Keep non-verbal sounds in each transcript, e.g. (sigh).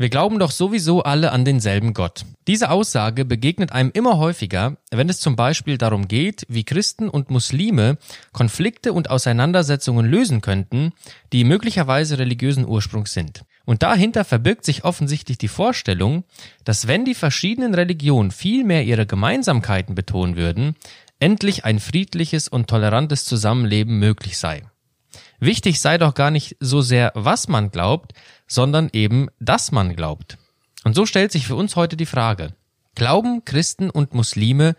Wir glauben doch sowieso alle an denselben Gott. Diese Aussage begegnet einem immer häufiger, wenn es zum Beispiel darum geht, wie Christen und Muslime Konflikte und Auseinandersetzungen lösen könnten, die möglicherweise religiösen Ursprungs sind. Und dahinter verbirgt sich offensichtlich die Vorstellung, dass wenn die verschiedenen Religionen viel mehr ihre Gemeinsamkeiten betonen würden, endlich ein friedliches und tolerantes Zusammenleben möglich sei. Wichtig sei doch gar nicht so sehr, was man glaubt, sondern eben, dass man glaubt. Und so stellt sich für uns heute die Frage, glauben Christen und Muslime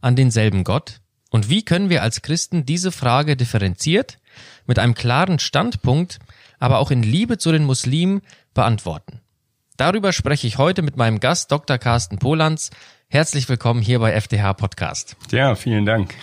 an denselben Gott? Und wie können wir als Christen diese Frage differenziert, mit einem klaren Standpunkt, aber auch in Liebe zu den Muslimen beantworten? Darüber spreche ich heute mit meinem Gast Dr. Carsten Polanz. Herzlich willkommen hier bei FDH Podcast. Ja, vielen Dank.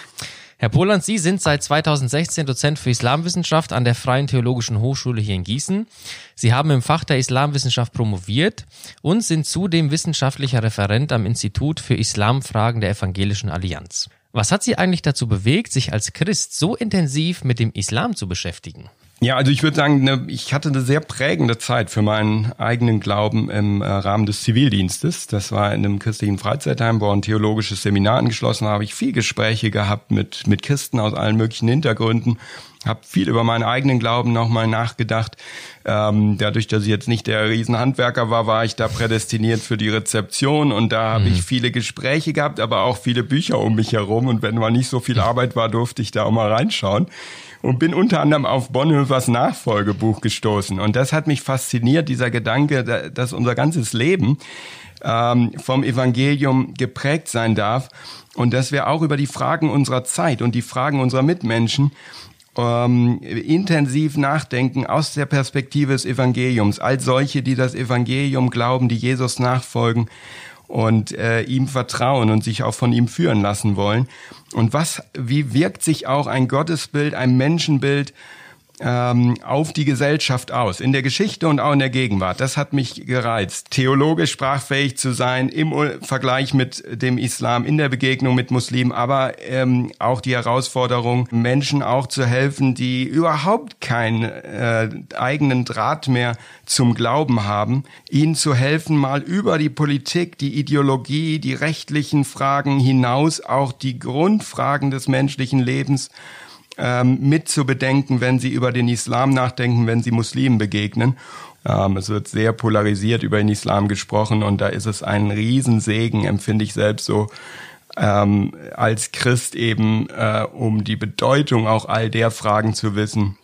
Herr Poland, Sie sind seit 2016 Dozent für Islamwissenschaft an der Freien Theologischen Hochschule hier in Gießen. Sie haben im Fach der Islamwissenschaft promoviert und sind zudem wissenschaftlicher Referent am Institut für Islamfragen der Evangelischen Allianz. Was hat Sie eigentlich dazu bewegt, sich als Christ so intensiv mit dem Islam zu beschäftigen? Ja, also ich würde sagen, ne, ich hatte eine sehr prägende Zeit für meinen eigenen Glauben im äh, Rahmen des Zivildienstes. Das war in einem christlichen Freizeitheim, wo ein theologisches Seminar angeschlossen war. Habe ich viel Gespräche gehabt mit, mit Christen aus allen möglichen Hintergründen. Habe viel über meinen eigenen Glauben nochmal nachgedacht. Ähm, dadurch, dass ich jetzt nicht der Riesenhandwerker war, war ich da prädestiniert für die Rezeption und da habe mhm. ich viele Gespräche gehabt, aber auch viele Bücher um mich herum. Und wenn mal nicht so viel Arbeit war, durfte ich da auch mal reinschauen und bin unter anderem auf Bonhoeffers Nachfolgebuch gestoßen. Und das hat mich fasziniert, dieser Gedanke, dass unser ganzes Leben ähm, vom Evangelium geprägt sein darf und dass wir auch über die Fragen unserer Zeit und die Fragen unserer Mitmenschen ähm, intensiv nachdenken aus der Perspektive des Evangeliums, als solche, die das Evangelium glauben, die Jesus nachfolgen und äh, ihm vertrauen und sich auch von ihm führen lassen wollen. Und was, wie wirkt sich auch ein Gottesbild, ein Menschenbild ähm, auf die Gesellschaft aus, in der Geschichte und auch in der Gegenwart. Das hat mich gereizt. Theologisch sprachfähig zu sein im Vergleich mit dem Islam, in der Begegnung mit Muslimen, aber ähm, auch die Herausforderung, Menschen auch zu helfen, die überhaupt keinen äh, eigenen Draht mehr zum Glauben haben, ihnen zu helfen, mal über die Politik, die Ideologie, die rechtlichen Fragen hinaus auch die Grundfragen des menschlichen Lebens ähm, mit zu bedenken, wenn sie über den Islam nachdenken, wenn sie Muslimen begegnen. Ähm, es wird sehr polarisiert über den Islam gesprochen und da ist es ein Riesensegen, empfinde ich selbst so, ähm, als Christ eben, äh, um die Bedeutung auch all der Fragen zu wissen,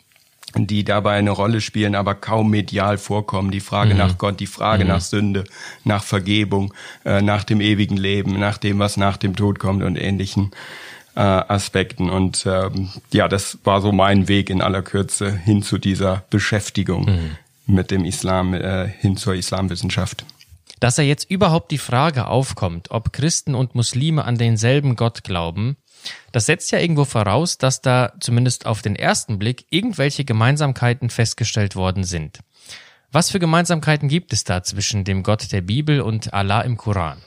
die dabei eine Rolle spielen, aber kaum medial vorkommen. Die Frage mhm. nach Gott, die Frage mhm. nach Sünde, nach Vergebung, äh, nach dem ewigen Leben, nach dem, was nach dem Tod kommt und ähnlichen äh, Aspekten. Und ähm, ja, das war so mein Weg in aller Kürze hin zu dieser Beschäftigung mhm. mit dem Islam, äh, hin zur Islamwissenschaft. Dass er jetzt überhaupt die Frage aufkommt, ob Christen und Muslime an denselben Gott glauben, das setzt ja irgendwo voraus, dass da zumindest auf den ersten Blick irgendwelche Gemeinsamkeiten festgestellt worden sind. Was für Gemeinsamkeiten gibt es da zwischen dem Gott der Bibel und Allah im Koran?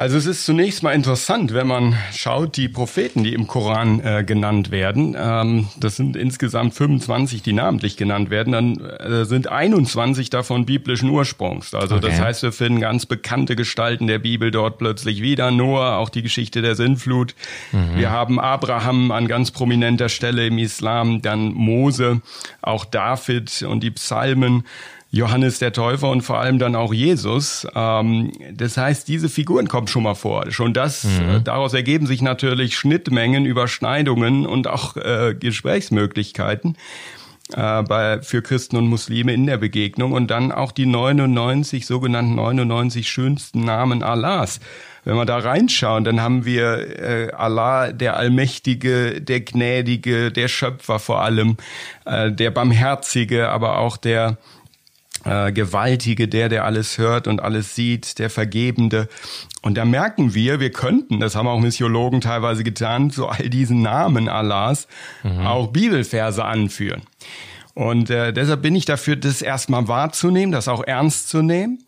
Also es ist zunächst mal interessant, wenn man schaut, die Propheten, die im Koran äh, genannt werden, ähm, das sind insgesamt 25, die namentlich genannt werden, dann äh, sind 21 davon biblischen Ursprungs. Also okay. das heißt, wir finden ganz bekannte Gestalten der Bibel dort plötzlich wieder, Noah, auch die Geschichte der Sintflut. Mhm. Wir haben Abraham an ganz prominenter Stelle im Islam, dann Mose, auch David und die Psalmen. Johannes der Täufer und vor allem dann auch Jesus. Ähm, das heißt, diese Figuren kommen schon mal vor. Schon das, mhm. äh, daraus ergeben sich natürlich Schnittmengen, Überschneidungen und auch äh, Gesprächsmöglichkeiten äh, bei, für Christen und Muslime in der Begegnung und dann auch die 99 sogenannten 99 schönsten Namen Allahs. Wenn wir da reinschauen, dann haben wir äh, Allah, der Allmächtige, der Gnädige, der Schöpfer vor allem, äh, der Barmherzige, aber auch der äh, Gewaltige, der, der alles hört und alles sieht, der Vergebende. Und da merken wir, wir könnten, das haben auch Missiologen teilweise getan, zu all diesen Namen Allahs mhm. auch Bibelverse anführen. Und äh, deshalb bin ich dafür, das erstmal wahrzunehmen, das auch ernst zu nehmen,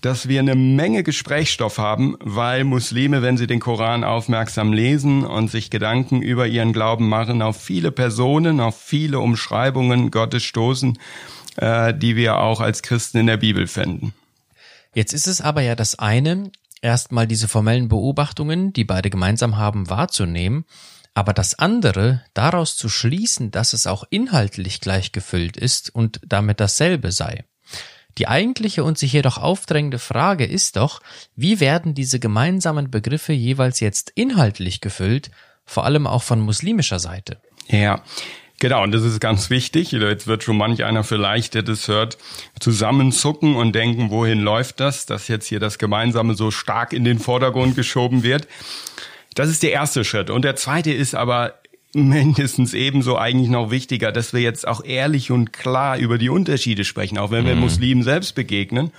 dass wir eine Menge Gesprächsstoff haben, weil Muslime, wenn sie den Koran aufmerksam lesen und sich Gedanken über ihren Glauben machen, auf viele Personen, auf viele Umschreibungen Gottes stoßen äh, die wir auch als Christen in der Bibel finden. Jetzt ist es aber ja das eine, erstmal diese formellen Beobachtungen, die beide gemeinsam haben, wahrzunehmen, aber das andere, daraus zu schließen, dass es auch inhaltlich gleich gefüllt ist und damit dasselbe sei. Die eigentliche und sich jedoch aufdrängende Frage ist doch, wie werden diese gemeinsamen Begriffe jeweils jetzt inhaltlich gefüllt, vor allem auch von muslimischer Seite? Ja, Genau, und das ist ganz wichtig. Jetzt wird schon manch einer vielleicht, der das hört, zusammenzucken und denken, wohin läuft das, dass jetzt hier das Gemeinsame so stark in den Vordergrund geschoben wird. Das ist der erste Schritt. Und der zweite ist aber mindestens ebenso eigentlich noch wichtiger, dass wir jetzt auch ehrlich und klar über die Unterschiede sprechen, auch wenn wir mhm. Muslimen selbst begegnen.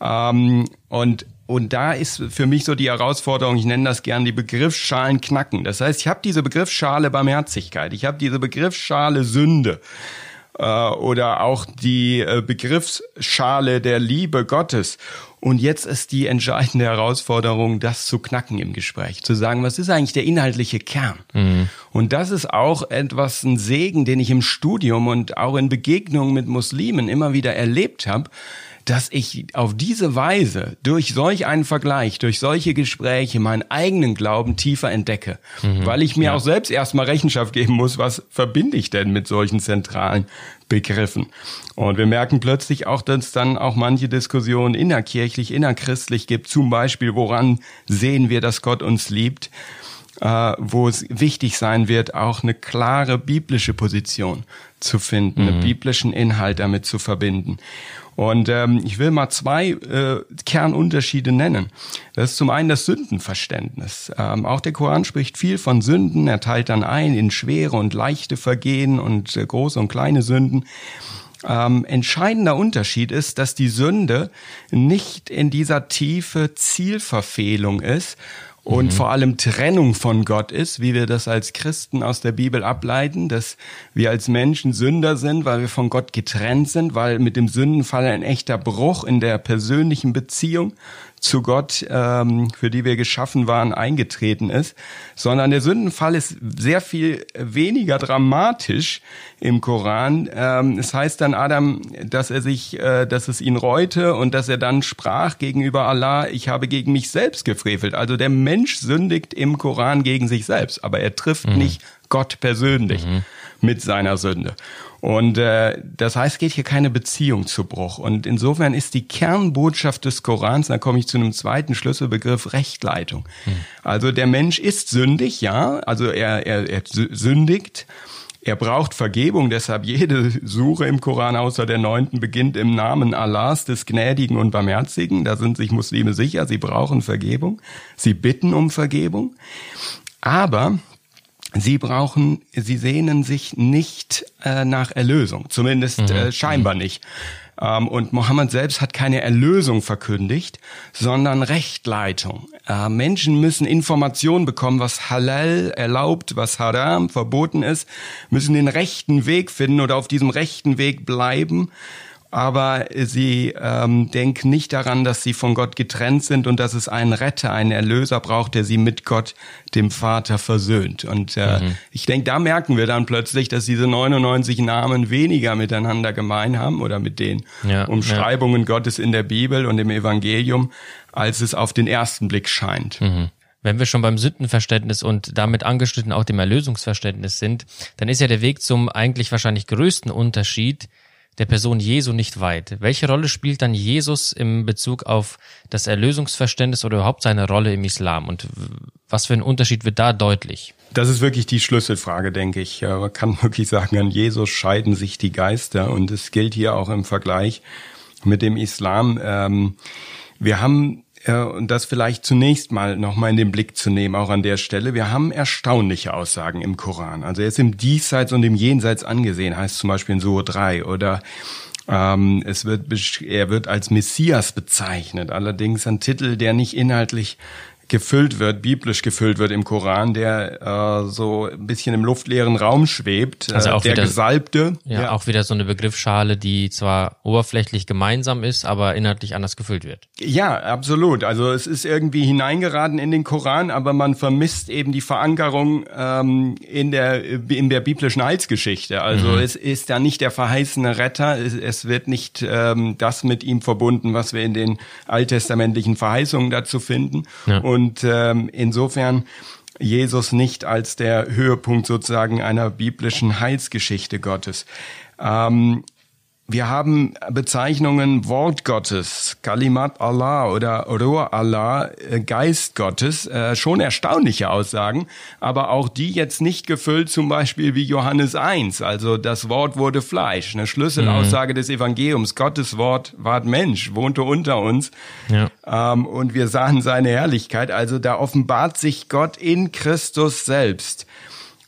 Ähm, und und da ist für mich so die Herausforderung, ich nenne das gern die Begriffsschalen knacken. Das heißt, ich habe diese Begriffsschale Barmherzigkeit, ich habe diese Begriffsschale Sünde äh, oder auch die äh, Begriffsschale der Liebe Gottes. Und jetzt ist die entscheidende Herausforderung, das zu knacken im Gespräch, zu sagen, was ist eigentlich der inhaltliche Kern? Mhm. Und das ist auch etwas, ein Segen, den ich im Studium und auch in Begegnungen mit Muslimen immer wieder erlebt habe, dass ich auf diese Weise durch solch einen Vergleich, durch solche Gespräche meinen eigenen Glauben tiefer entdecke, mhm. weil ich mir ja. auch selbst erstmal Rechenschaft geben muss, was verbinde ich denn mit solchen zentralen Begriffen. Und wir merken plötzlich auch, dass es dann auch manche Diskussionen innerkirchlich, innerchristlich gibt, zum Beispiel, woran sehen wir, dass Gott uns liebt, äh, wo es wichtig sein wird, auch eine klare biblische Position zu finden, mhm. einen biblischen Inhalt damit zu verbinden. Und ähm, ich will mal zwei äh, Kernunterschiede nennen. Das ist zum einen das Sündenverständnis. Ähm, auch der Koran spricht viel von Sünden. Er teilt dann ein in schwere und leichte Vergehen und äh, große und kleine Sünden. Ähm, entscheidender Unterschied ist, dass die Sünde nicht in dieser tiefe Zielverfehlung ist, und mhm. vor allem Trennung von Gott ist, wie wir das als Christen aus der Bibel ableiten, dass wir als Menschen Sünder sind, weil wir von Gott getrennt sind, weil mit dem Sündenfall ein echter Bruch in der persönlichen Beziehung zu Gott, ähm, für die wir geschaffen waren, eingetreten ist, sondern der Sündenfall ist sehr viel weniger dramatisch im Koran. Ähm, es heißt dann Adam, dass er sich, äh, dass es ihn reute und dass er dann sprach gegenüber Allah, ich habe gegen mich selbst gefrevelt. Also der Mensch sündigt im Koran gegen sich selbst, aber er trifft mhm. nicht Gott persönlich mhm. mit seiner Sünde. Und äh, das heißt, es geht hier keine Beziehung zu Bruch. Und insofern ist die Kernbotschaft des Korans, da komme ich zu einem zweiten Schlüsselbegriff, Rechtleitung. Mhm. Also der Mensch ist sündig, ja, also er, er, er sündigt. Er braucht Vergebung, deshalb jede Suche im Koran außer der neunten beginnt im Namen Allahs, des Gnädigen und Barmherzigen. Da sind sich Muslime sicher, sie brauchen Vergebung. Sie bitten um Vergebung. Aber Sie brauchen, sie sehnen sich nicht äh, nach Erlösung, zumindest mhm. äh, scheinbar mhm. nicht. Ähm, und Mohammed selbst hat keine Erlösung verkündigt, sondern Rechtleitung. Äh, Menschen müssen Informationen bekommen, was halal erlaubt, was haram verboten ist, müssen den rechten Weg finden oder auf diesem rechten Weg bleiben aber sie ähm, denken nicht daran, dass sie von Gott getrennt sind und dass es einen Retter, einen Erlöser braucht, der sie mit Gott, dem Vater, versöhnt. Und äh, mhm. ich denke, da merken wir dann plötzlich, dass diese 99 Namen weniger miteinander gemein haben oder mit den ja, Umschreibungen ja. Gottes in der Bibel und im Evangelium, als es auf den ersten Blick scheint. Mhm. Wenn wir schon beim Sündenverständnis und damit angeschnitten auch dem Erlösungsverständnis sind, dann ist ja der Weg zum eigentlich wahrscheinlich größten Unterschied der Person Jesu nicht weit. Welche Rolle spielt dann Jesus im Bezug auf das Erlösungsverständnis oder überhaupt seine Rolle im Islam? Und was für ein Unterschied wird da deutlich? Das ist wirklich die Schlüsselfrage, denke ich. Man kann (laughs) wirklich sagen, an Jesus scheiden sich die Geister und es gilt hier auch im Vergleich mit dem Islam. Ähm, wir haben und das vielleicht zunächst mal nochmal in den Blick zu nehmen, auch an der Stelle. Wir haben erstaunliche Aussagen im Koran. Also er ist im Diesseits und im Jenseits angesehen, heißt zum Beispiel in Sure 3 oder ähm, es wird, er wird als Messias bezeichnet, allerdings ein Titel, der nicht inhaltlich gefüllt wird, biblisch gefüllt wird im Koran, der äh, so ein bisschen im luftleeren Raum schwebt. Also auch der wieder, Gesalbte. Ja, ja, auch wieder so eine Begriffsschale, die zwar oberflächlich gemeinsam ist, aber inhaltlich anders gefüllt wird. Ja, absolut. Also es ist irgendwie hineingeraten in den Koran, aber man vermisst eben die Verankerung ähm, in der in der biblischen Heilsgeschichte. Also mhm. es ist da nicht der verheißene Retter, es, es wird nicht ähm, das mit ihm verbunden, was wir in den alttestamentlichen Verheißungen dazu finden. Ja. Und ähm, insofern Jesus nicht als der Höhepunkt sozusagen einer biblischen Heilsgeschichte Gottes. Ähm, wir haben Bezeichnungen Wort Gottes, Kalimat Allah oder Ruh Allah, äh, Geist Gottes, äh, schon erstaunliche Aussagen, aber auch die jetzt nicht gefüllt zum Beispiel wie Johannes 1, also das Wort wurde Fleisch, eine Schlüsselaussage mhm. des Evangeliums, Gottes Wort ward Mensch, wohnte unter uns ja. ähm, und wir sahen seine Herrlichkeit, also da offenbart sich Gott in Christus selbst.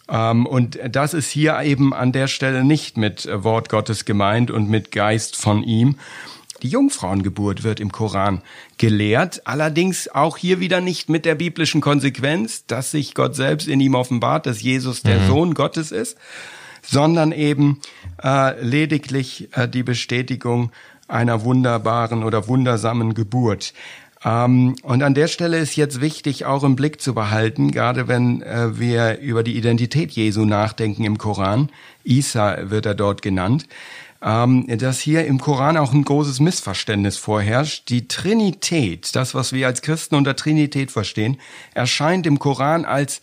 Ähm, und das ist hier eben an der Stelle nicht mit Wort Gottes gemeint und mit Geist von ihm. Die Jungfrauengeburt wird im Koran gelehrt, allerdings auch hier wieder nicht mit der biblischen Konsequenz, dass sich Gott selbst in ihm offenbart, dass Jesus der mhm. Sohn Gottes ist, sondern eben äh, lediglich äh, die Bestätigung einer wunderbaren oder wundersamen Geburt. Ähm, und an der Stelle ist jetzt wichtig, auch im Blick zu behalten, gerade wenn äh, wir über die Identität Jesu nachdenken im Koran. Isa wird er dort genannt. Ähm, dass hier im Koran auch ein großes Missverständnis vorherrscht. Die Trinität, das, was wir als Christen unter Trinität verstehen, erscheint im Koran als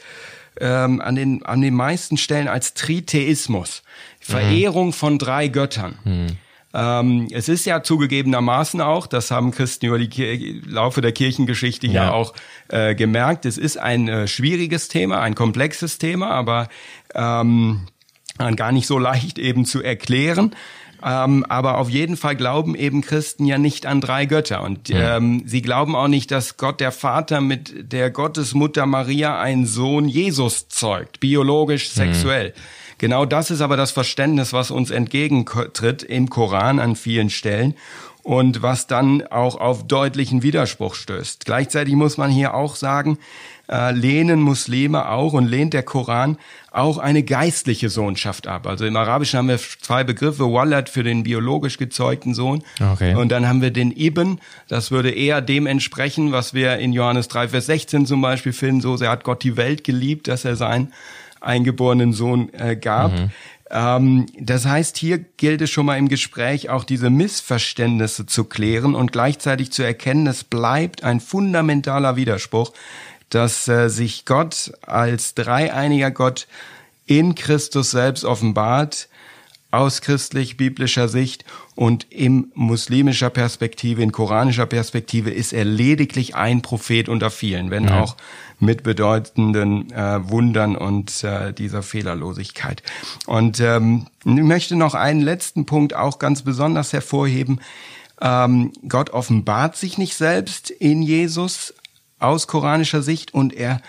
ähm, an, den, an den meisten Stellen als Tritheismus. Verehrung mhm. von drei Göttern. Mhm. Ähm, es ist ja zugegebenermaßen auch, das haben Christen über die Laufe der Kirchengeschichte ja, ja auch äh, gemerkt, es ist ein äh, schwieriges Thema, ein komplexes Thema, aber ähm, gar nicht so leicht (laughs) eben zu erklären. Ähm, aber auf jeden Fall glauben eben Christen ja nicht an drei Götter. Und ähm, sie glauben auch nicht, dass Gott der Vater mit der Gottesmutter Maria einen Sohn Jesus zeugt, biologisch, sexuell. Mhm. Genau das ist aber das Verständnis, was uns entgegentritt im Koran an vielen Stellen und was dann auch auf deutlichen Widerspruch stößt. Gleichzeitig muss man hier auch sagen, äh, lehnen Muslime auch und lehnt der Koran auch eine geistliche Sohnschaft ab. Also im Arabischen haben wir zwei Begriffe, Walad für den biologisch gezeugten Sohn okay. und dann haben wir den Ibn, das würde eher dem entsprechen, was wir in Johannes 3, Vers 16 zum Beispiel finden, so sehr hat Gott die Welt geliebt, dass er sein eingeborenen Sohn äh, gab. Mhm. Ähm, das heißt, hier gilt es schon mal im Gespräch auch diese Missverständnisse zu klären und gleichzeitig zu erkennen, es bleibt ein fundamentaler Widerspruch, dass äh, sich Gott als dreieiniger Gott in Christus selbst offenbart, aus christlich-biblischer Sicht und im muslimischer Perspektive, in koranischer Perspektive ist er lediglich ein Prophet unter vielen, wenn ja. auch mit bedeutenden äh, Wundern und äh, dieser Fehlerlosigkeit. Und ähm, ich möchte noch einen letzten Punkt auch ganz besonders hervorheben. Ähm, Gott offenbart sich nicht selbst in Jesus aus koranischer Sicht und er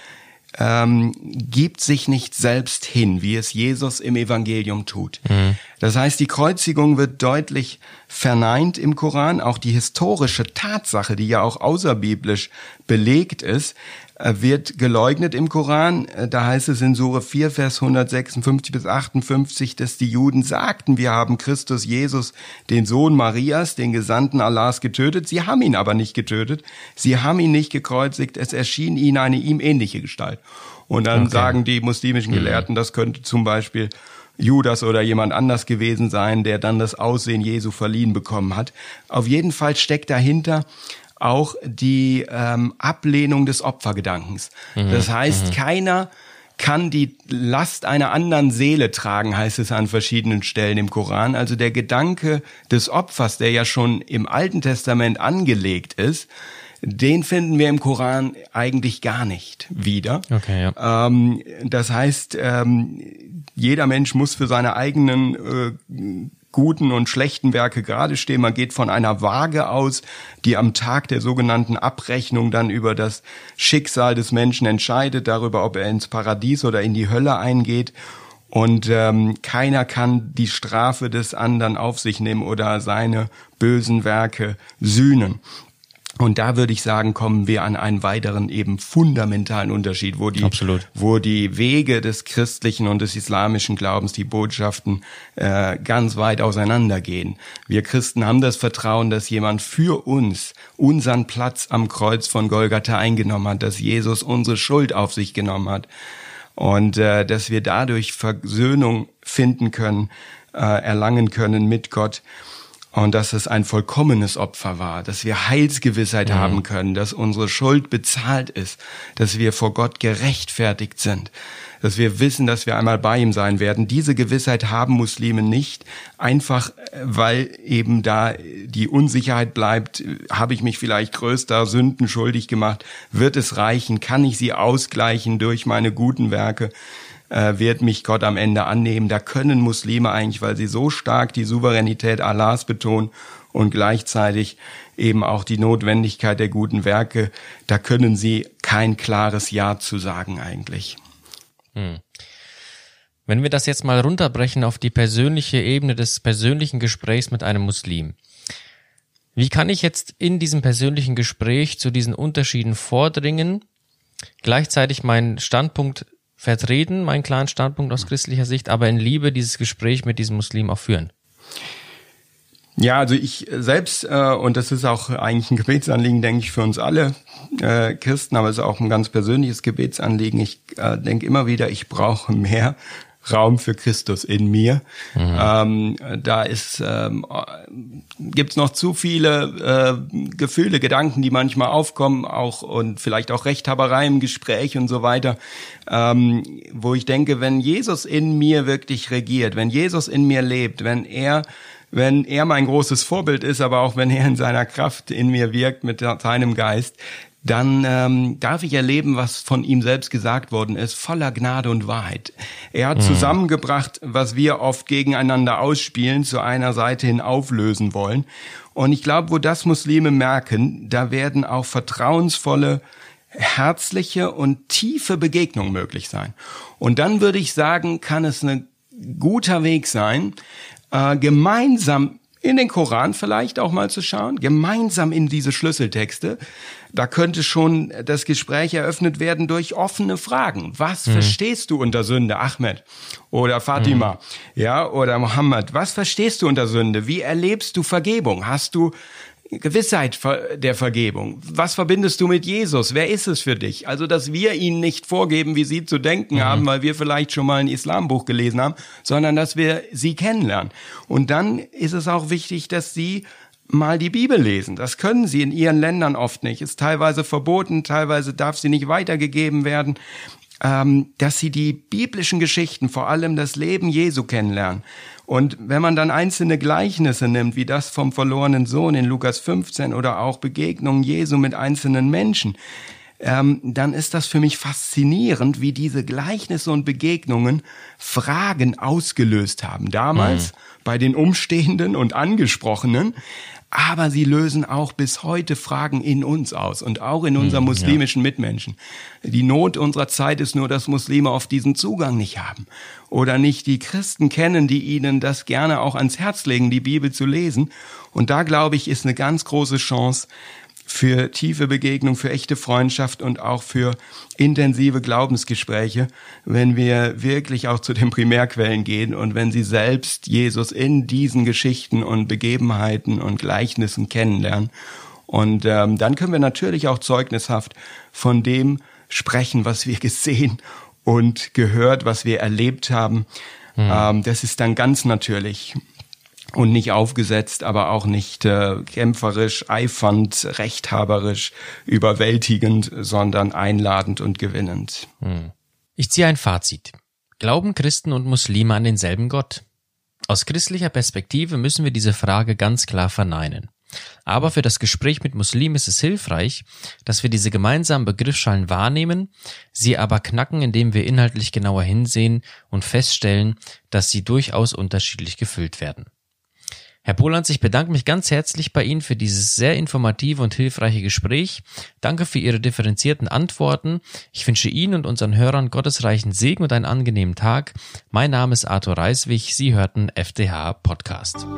ähm, gibt sich nicht selbst hin, wie es Jesus im Evangelium tut. Mhm. Das heißt, die Kreuzigung wird deutlich verneint im Koran. Auch die historische Tatsache, die ja auch außerbiblisch belegt ist, wird geleugnet im Koran. Äh, da heißt es in Sure 4, Vers 156 bis 58, dass die Juden sagten, wir haben Christus Jesus, den Sohn Marias, den Gesandten Allahs, getötet. Sie haben ihn aber nicht getötet. Sie haben ihn nicht gekreuzigt. Es erschien ihnen eine ihm ähnliche Gestalt. Und dann okay. sagen die muslimischen mhm. Gelehrten, das könnte zum Beispiel Judas oder jemand anders gewesen sein, der dann das Aussehen Jesu verliehen bekommen hat. Auf jeden Fall steckt dahinter, auch die ähm, Ablehnung des Opfergedankens. Mhm. Das heißt, mhm. keiner kann die Last einer anderen Seele tragen, heißt es an verschiedenen Stellen im Koran. Also der Gedanke des Opfers, der ja schon im Alten Testament angelegt ist, den finden wir im Koran eigentlich gar nicht wieder. Okay, ja. Ähm, das heißt, ähm, jeder Mensch muss für seine eigenen äh, guten und schlechten Werke gerade stehen. Man geht von einer Waage aus, die am Tag der sogenannten Abrechnung dann über das Schicksal des Menschen entscheidet, darüber, ob er ins Paradies oder in die Hölle eingeht. Und ähm, keiner kann die Strafe des anderen auf sich nehmen oder seine bösen Werke sühnen. Und da würde ich sagen, kommen wir an einen weiteren eben fundamentalen Unterschied, wo die, Absolut. wo die Wege des christlichen und des islamischen Glaubens, die Botschaften äh, ganz weit auseinandergehen. Wir Christen haben das Vertrauen, dass jemand für uns unseren Platz am Kreuz von Golgatha eingenommen hat, dass Jesus unsere Schuld auf sich genommen hat und äh, dass wir dadurch Versöhnung finden können, äh, erlangen können mit Gott und dass es ein vollkommenes Opfer war, dass wir Heilsgewissheit mhm. haben können, dass unsere Schuld bezahlt ist, dass wir vor Gott gerechtfertigt sind, dass wir wissen, dass wir einmal bei ihm sein werden. Diese Gewissheit haben Muslime nicht, einfach weil eben da die Unsicherheit bleibt, habe ich mich vielleicht größter Sünden schuldig gemacht, wird es reichen, kann ich sie ausgleichen durch meine guten Werke? Äh, wird mich Gott am Ende annehmen. Da können Muslime eigentlich, weil sie so stark die Souveränität Allahs betonen und gleichzeitig eben auch die Notwendigkeit der guten Werke, da können sie kein klares Ja zu sagen eigentlich. Hm. Wenn wir das jetzt mal runterbrechen auf die persönliche Ebene des persönlichen Gesprächs mit einem Muslim. Wie kann ich jetzt in diesem persönlichen Gespräch zu diesen Unterschieden vordringen, gleichzeitig meinen Standpunkt vertreten, meinen klaren Standpunkt aus christlicher Sicht, aber in Liebe dieses Gespräch mit diesem Muslim auch führen. Ja, also ich selbst, äh, und das ist auch eigentlich ein Gebetsanliegen, denke ich, für uns alle äh, Christen, aber es ist auch ein ganz persönliches Gebetsanliegen. Ich äh, denke immer wieder, ich brauche mehr Raum für Christus in mir. Mhm. Ähm, da ist ähm, gibt's noch zu viele äh, Gefühle, Gedanken, die manchmal aufkommen, auch und vielleicht auch Rechthaberei im Gespräch und so weiter, ähm, wo ich denke, wenn Jesus in mir wirklich regiert, wenn Jesus in mir lebt, wenn er wenn er mein großes Vorbild ist, aber auch wenn er in seiner Kraft in mir wirkt mit seinem Geist, dann ähm, darf ich erleben, was von ihm selbst gesagt worden ist, voller Gnade und Wahrheit. Er hat mhm. zusammengebracht, was wir oft gegeneinander ausspielen, zu einer Seite hin auflösen wollen. Und ich glaube, wo das Muslime merken, da werden auch vertrauensvolle, herzliche und tiefe Begegnungen möglich sein. Und dann würde ich sagen, kann es ein guter Weg sein, äh, gemeinsam in den Koran vielleicht auch mal zu schauen, gemeinsam in diese Schlüsseltexte. Da könnte schon das Gespräch eröffnet werden durch offene Fragen. Was mhm. verstehst du unter Sünde, Ahmed oder Fatima, mhm. ja, oder Mohammed? Was verstehst du unter Sünde? Wie erlebst du Vergebung? Hast du Gewissheit der Vergebung. Was verbindest du mit Jesus? Wer ist es für dich? Also, dass wir ihnen nicht vorgeben, wie sie zu denken mhm. haben, weil wir vielleicht schon mal ein Islambuch gelesen haben, sondern dass wir sie kennenlernen. Und dann ist es auch wichtig, dass sie mal die Bibel lesen. Das können sie in ihren Ländern oft nicht. Ist teilweise verboten, teilweise darf sie nicht weitergegeben werden. Ähm, dass sie die biblischen Geschichten, vor allem das Leben Jesu kennenlernen. Und wenn man dann einzelne Gleichnisse nimmt, wie das vom verlorenen Sohn in Lukas 15 oder auch Begegnungen Jesu mit einzelnen Menschen, ähm, dann ist das für mich faszinierend, wie diese Gleichnisse und Begegnungen Fragen ausgelöst haben. Damals mhm. bei den Umstehenden und Angesprochenen, aber sie lösen auch bis heute Fragen in uns aus und auch in unseren hm, muslimischen. Mitmenschen. Die Not unserer Zeit ist nur, dass Muslime oft diesen Zugang nicht haben oder nicht die Christen kennen, die ihnen das gerne auch ans Herz legen, die Bibel zu lesen. Und da glaube ich, ist eine ganz große Chance, für tiefe Begegnung, für echte Freundschaft und auch für intensive Glaubensgespräche, wenn wir wirklich auch zu den Primärquellen gehen und wenn sie selbst Jesus in diesen Geschichten und Begebenheiten und Gleichnissen kennenlernen. Und ähm, dann können wir natürlich auch zeugnishaft von dem sprechen, was wir (laughs) gesehen und gehört, was wir erlebt haben. Mhm. Ähm, das ist dann ganz natürlich und nicht aufgesetzt, aber auch nicht äh, kämpferisch, eifernd, rechthaberisch, überwältigend, sondern einladend und gewinnend. Hm. Ich ziehe ein Fazit. Glauben Christen und Muslime an denselben Gott? Aus christlicher Perspektive müssen wir diese Frage ganz klar verneinen. Aber für das Gespräch mit Muslimen ist es hilfreich, dass wir diese gemeinsamen Begriffsschalen wahrnehmen, sie aber knacken, indem wir inhaltlich genauer hinsehen und feststellen, dass sie durchaus unterschiedlich gefüllt werden. Herr Polanz, ich bedanke mich ganz herzlich bei Ihnen für dieses sehr informative und hilfreiche Gespräch. Danke für Ihre differenzierten Antworten. Ich wünsche Ihnen und unseren Hörern gottesreichen Segen und einen angenehmen Tag. Mein Name ist Arthur Reiswig. Sie hörten FDH Podcast.